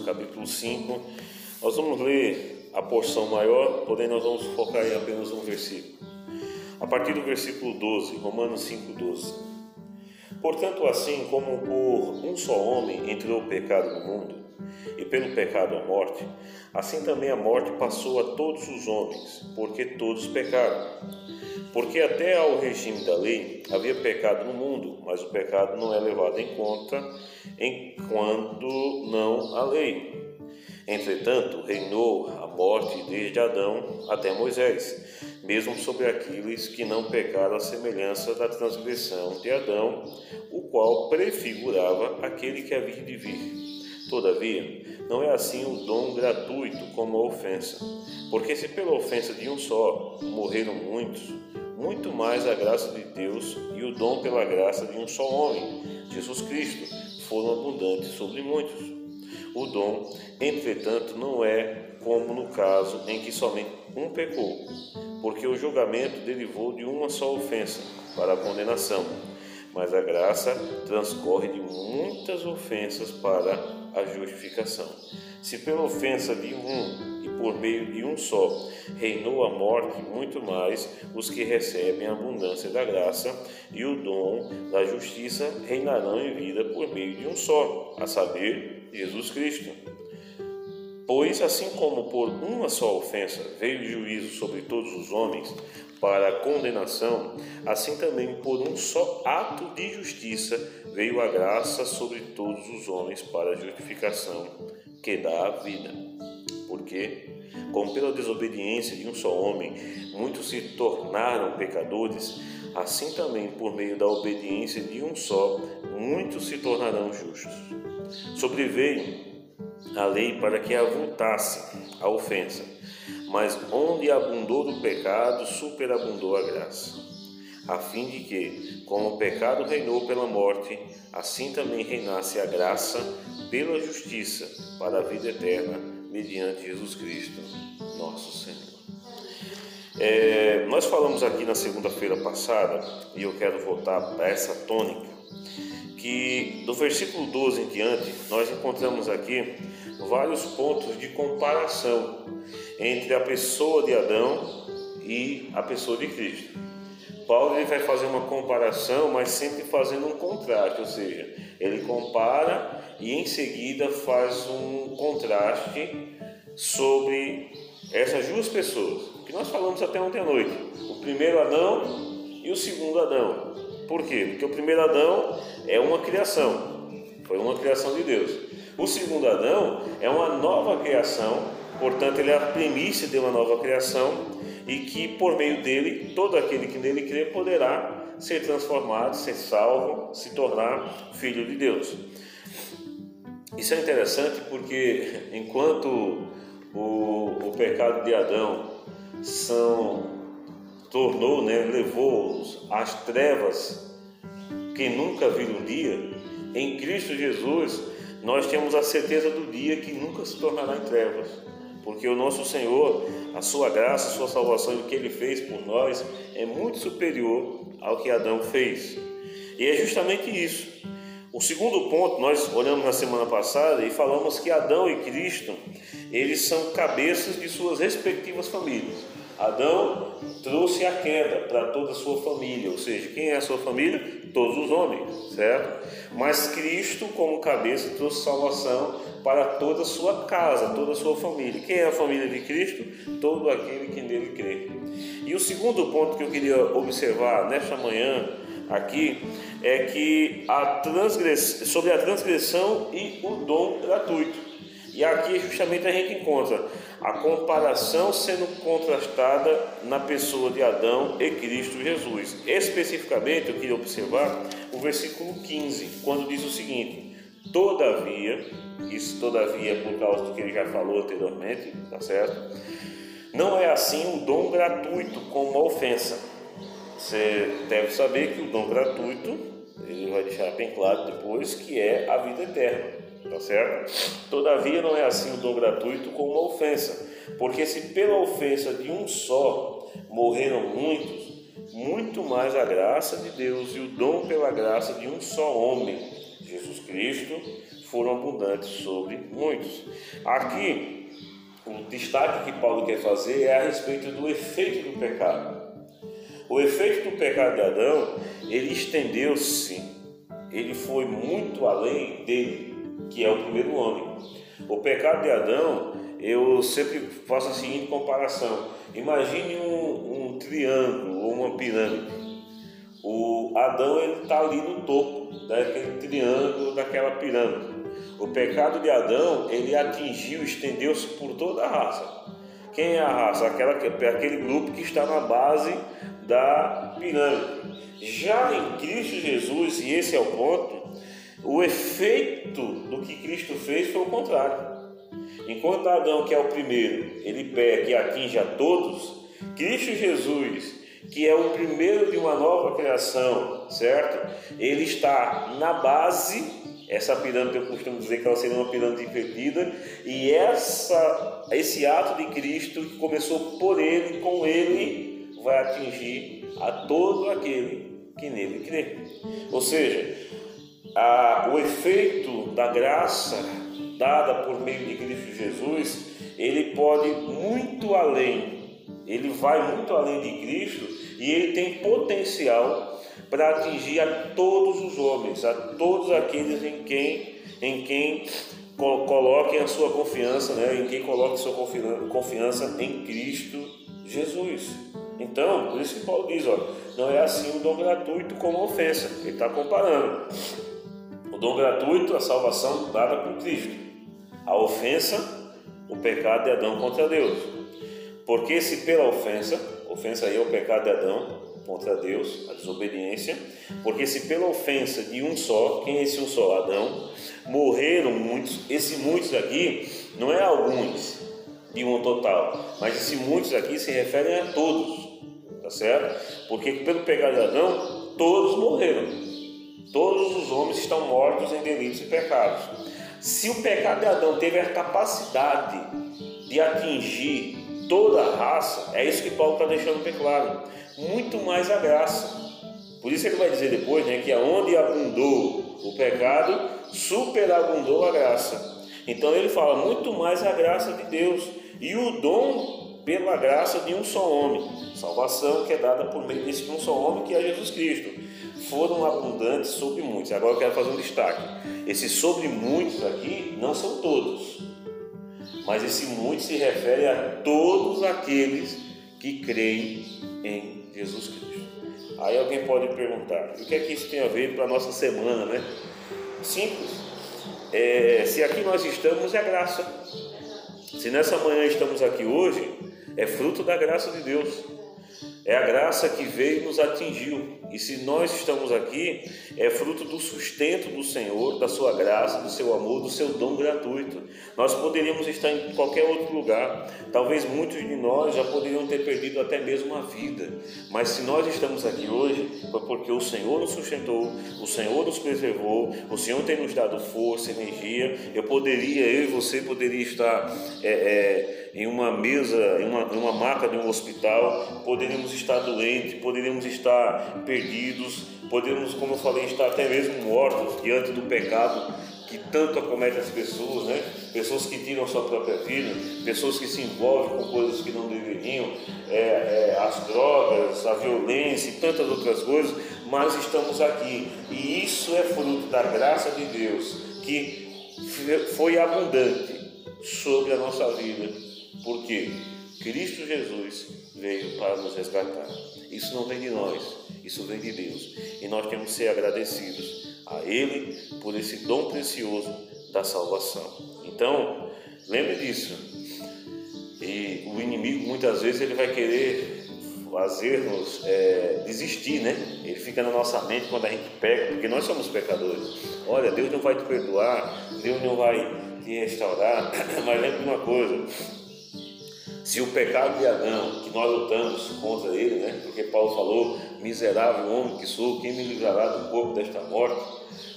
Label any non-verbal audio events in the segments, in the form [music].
Capítulo 5. Nós vamos ler a porção maior, porém nós vamos focar em apenas um versículo. A partir do versículo 12, Romanos 5, 12. Portanto, assim como por um só homem entrou o pecado no mundo, e pelo pecado a morte, assim também a morte passou a todos os homens, porque todos pecaram. Porque até ao regime da lei havia pecado no mundo, mas o pecado não é levado em conta enquanto não a lei. Entretanto, reinou a morte desde Adão até Moisés, mesmo sobre aqueles que não pecaram a semelhança da transgressão de Adão, o qual prefigurava aquele que havia de vir. Todavia, não é assim o dom gratuito como a ofensa. Porque se pela ofensa de um só morreram muitos, muito mais a graça de Deus e o dom pela graça de um só homem, Jesus Cristo, foram abundantes sobre muitos. O dom, entretanto, não é como no caso em que somente um pecou, porque o julgamento derivou de uma só ofensa para a condenação, mas a graça transcorre de muitas ofensas para a justificação. Se pela ofensa de um por meio de um só reinou a morte, muito mais os que recebem a abundância da graça e o dom da justiça reinarão em vida por meio de um só, a saber, Jesus Cristo. Pois, assim como por uma só ofensa veio o juízo sobre todos os homens para a condenação, assim também por um só ato de justiça veio a graça sobre todos os homens para a justificação que dá a vida. Porque, como pela desobediência de um só homem muitos se tornaram pecadores, assim também por meio da obediência de um só muitos se tornarão justos. Sobreveio a lei para que avultasse a ofensa, mas onde abundou o pecado, superabundou a graça, a fim de que, como o pecado reinou pela morte, assim também reinasse a graça pela justiça para a vida eterna, mediante Jesus Cristo, nosso Senhor. É, nós falamos aqui na segunda-feira passada, e eu quero voltar para essa tônica, que do versículo 12 em diante, nós encontramos aqui vários pontos de comparação entre a pessoa de Adão e a pessoa de Cristo. Paulo ele vai fazer uma comparação, mas sempre fazendo um contraste, ou seja, ele compara e em seguida faz um contraste sobre essas duas pessoas, que nós falamos até ontem à noite, o primeiro Adão e o segundo Adão. Por quê? Porque o primeiro Adão é uma criação, foi uma criação de Deus. O segundo Adão é uma nova criação, portanto, ele é a primícia de uma nova criação e que por meio dele todo aquele que nele crê poderá ser transformado, ser salvo, se tornar filho de Deus. Isso é interessante porque enquanto o, o pecado de Adão são tornou, né, levou-os às trevas que nunca viram um dia, em Cristo Jesus nós temos a certeza do dia que nunca se tornará em trevas, porque o nosso Senhor a sua graça, a sua salvação e o que ele fez por nós é muito superior ao que Adão fez. E é justamente isso. O segundo ponto, nós olhamos na semana passada e falamos que Adão e Cristo, eles são cabeças de suas respectivas famílias. Adão trouxe a queda para toda a sua família, ou seja, quem é a sua família? Todos os homens, certo? Mas Cristo, como cabeça, trouxe salvação para toda a sua casa, toda a sua família. Quem é a família de Cristo? Todo aquele que nele crê. E o segundo ponto que eu queria observar nesta manhã aqui é que a sobre a transgressão e o dom gratuito. E aqui justamente a gente encontra a comparação sendo contrastada na pessoa de Adão e Cristo Jesus. Especificamente, eu queria observar o versículo 15, quando diz o seguinte: Todavia, isso todavia é por causa do que ele já falou anteriormente, tá certo? Não é assim o dom gratuito como a ofensa. Você deve saber que o dom gratuito, ele vai deixar bem claro depois, que é a vida eterna tá certo? Todavia não é assim o dom gratuito como uma ofensa, porque se pela ofensa de um só morreram muitos, muito mais a graça de Deus e o dom pela graça de um só homem, Jesus Cristo, foram abundantes sobre muitos. Aqui, o destaque que Paulo quer fazer é a respeito do efeito do pecado. O efeito do pecado de Adão, ele estendeu-se, ele foi muito além dele, que é o primeiro homem. O pecado de Adão, eu sempre faço a seguinte comparação: imagine um, um triângulo ou uma pirâmide. O Adão ele está ali no topo daquele triângulo, daquela pirâmide. O pecado de Adão ele atingiu, estendeu-se por toda a raça. Quem é a raça? Aquela, aquele grupo que está na base da pirâmide. Já em Cristo Jesus, e esse é o ponto, o efeito do que Cristo fez foi o contrário. Enquanto Adão, que é o primeiro, ele peca e atinge a todos, Cristo Jesus, que é o primeiro de uma nova criação, certo? Ele está na base, essa pirâmide eu costumo dizer que ela seria uma pirâmide invertida, e essa, esse ato de Cristo que começou por ele, com ele, vai atingir a todo aquele que nele crê. Ou seja, a, o efeito da graça dada por meio de Cristo Jesus, ele pode muito além, ele vai muito além de Cristo e ele tem potencial para atingir a todos os homens, a todos aqueles em quem, em quem coloquem a sua confiança, né? em quem coloque sua confiança em Cristo Jesus. Então, por isso que Paulo diz, ó, não é assim o dom gratuito como ofensa. Ele está comparando. Dom gratuito, a salvação dada por Cristo. A ofensa, o pecado de Adão contra Deus. Porque se pela ofensa, ofensa aí é o pecado de Adão contra Deus, a desobediência, porque se pela ofensa de um só, quem é esse um só? Adão, morreram muitos, esse muitos aqui não é alguns de um total, mas esse muitos aqui se referem a todos, tá certo? Porque pelo pecado de Adão, todos morreram. Todos os homens estão mortos em delitos e pecados. Se o pecado de Adão teve a capacidade de atingir toda a raça, é isso que Paulo está deixando bem claro. Muito mais a graça. Por isso ele vai dizer depois né, que aonde abundou o pecado, superabundou a graça. Então ele fala muito mais a graça de Deus e o dom pela graça de um só homem, salvação que é dada por meio desse um só homem que é Jesus Cristo foram abundantes sobre muitos. Agora eu quero fazer um destaque. Esses sobre muitos aqui não são todos, mas esse muitos se refere a todos aqueles que creem em Jesus Cristo. Aí alguém pode perguntar: o que é que isso tem a ver para a nossa semana, né? Simples. É, se aqui nós estamos, é graça. Se nessa manhã estamos aqui hoje, é fruto da graça de Deus. É a graça que veio e nos atingiu. E se nós estamos aqui, é fruto do sustento do Senhor, da sua graça, do seu amor, do seu dom gratuito. Nós poderíamos estar em qualquer outro lugar. Talvez muitos de nós já poderiam ter perdido até mesmo a vida. Mas se nós estamos aqui hoje, foi porque o Senhor nos sustentou, o Senhor nos preservou, o Senhor tem nos dado força, energia. Eu poderia, eu e você poderia estar é, é, em uma mesa, em uma, em uma maca de um hospital, poderíamos estar doentes, poderíamos estar perdidos, poderíamos, como eu falei, estar até mesmo mortos diante do pecado que tanto acomete as pessoas, né? Pessoas que tiram sua própria vida, pessoas que se envolvem com coisas que não deveriam, é, é, as drogas, a violência e tantas outras coisas, mas estamos aqui e isso é fruto da graça de Deus que foi abundante sobre a nossa vida, porque Cristo Jesus veio para nos resgatar. Isso não vem de nós, isso vem de Deus. E nós temos que ser agradecidos a Ele por esse dom precioso da salvação. Então, lembre disso. E o inimigo muitas vezes ele vai querer fazer-nos é, desistir, né? Ele fica na nossa mente quando a gente pega, porque nós somos pecadores. Olha, Deus não vai te perdoar, Deus não vai te restaurar, [coughs] mas lembre de uma coisa: se o pecado de Adão, que nós lutamos contra ele, né? Porque Paulo falou, miserável homem que sou, quem me livrará do corpo desta morte?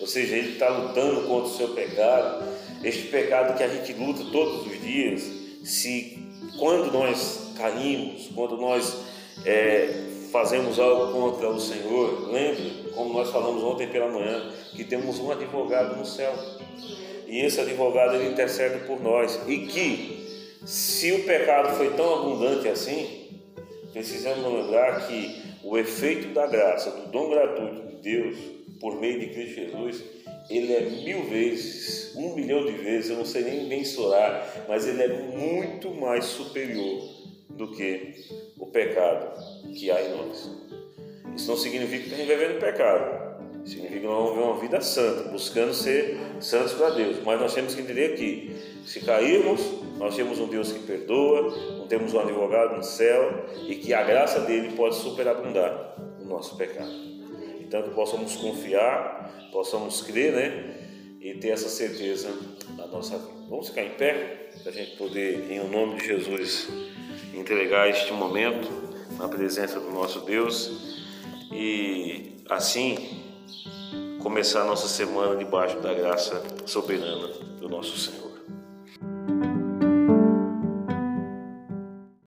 Ou seja, ele está lutando contra o seu pecado, este pecado que a gente luta todos os dias. Se quando nós caímos, quando nós é, fazemos algo contra o Senhor, lembre, como nós falamos ontem pela manhã, que temos um advogado no céu. e esse advogado ele intercede por nós. E que, se o pecado foi tão abundante assim, precisamos lembrar que o efeito da graça, do dom gratuito de Deus, por meio de Cristo Jesus, ele é mil vezes, um milhão de vezes, eu não sei nem mensurar, mas ele é muito mais superior do que o pecado que há em nós. Isso não significa que a gente vai viver no pecado. Significa que nós vamos viver uma vida santa, buscando ser santos para Deus. Mas nós temos que entender que, se cairmos, nós temos um Deus que perdoa, não temos um advogado no céu e que a graça dele pode superabundar no nosso pecado. Então, que possamos confiar, possamos crer, né? E ter essa certeza na nossa vida. Vamos ficar em pé, para a gente poder, em nome de Jesus, entregar este momento na presença do nosso Deus e assim começar a nossa semana debaixo da graça soberana do nosso Senhor.